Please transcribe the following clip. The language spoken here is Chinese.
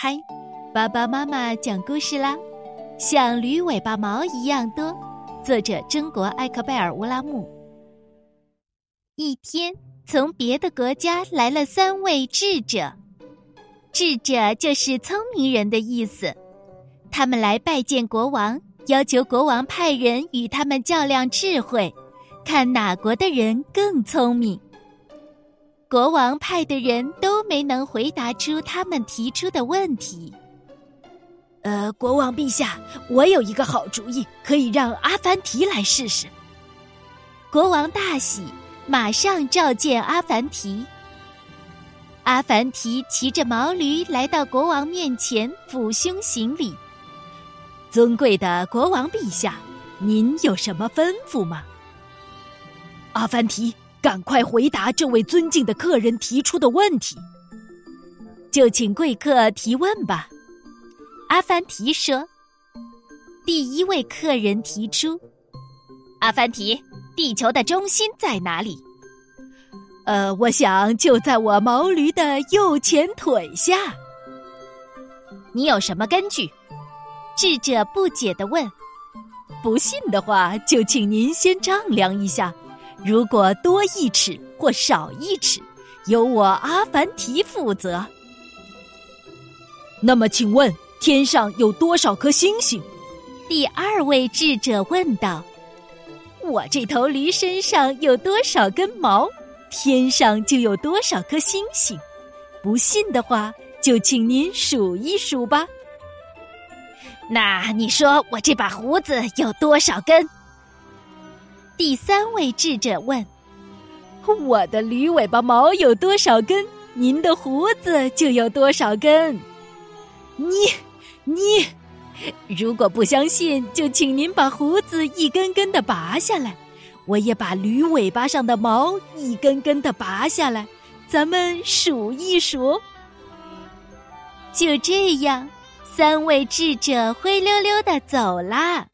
嗨，爸爸妈妈讲故事啦！像驴尾巴毛一样多。作者：中国艾克贝尔·乌拉木。一天，从别的国家来了三位智者，智者就是聪明人的意思。他们来拜见国王，要求国王派人与他们较量智慧，看哪国的人更聪明。国王派的人都没能回答出他们提出的问题。呃，国王陛下，我有一个好主意，可以让阿凡提来试试。国王大喜，马上召见阿凡提。阿凡提骑着毛驴来到国王面前，俯胸行礼：“尊贵的国王陛下，您有什么吩咐吗？”阿凡提。赶快回答这位尊敬的客人提出的问题。就请贵客提问吧。阿凡提说：“第一位客人提出，阿凡提，地球的中心在哪里？”呃，我想就在我毛驴的右前腿下。你有什么根据？智者不解的问。不信的话，就请您先丈量一下。如果多一尺或少一尺，由我阿凡提负责。那么，请问天上有多少颗星星？第二位智者问道：“我这头驴身上有多少根毛，天上就有多少颗星星。不信的话，就请您数一数吧。那你说我这把胡子有多少根？”第三位智者问：“我的驴尾巴毛有多少根？您的胡子就有多少根？你，你，如果不相信，就请您把胡子一根根的拔下来，我也把驴尾巴上的毛一根根的拔下来，咱们数一数。”就这样，三位智者灰溜溜的走啦。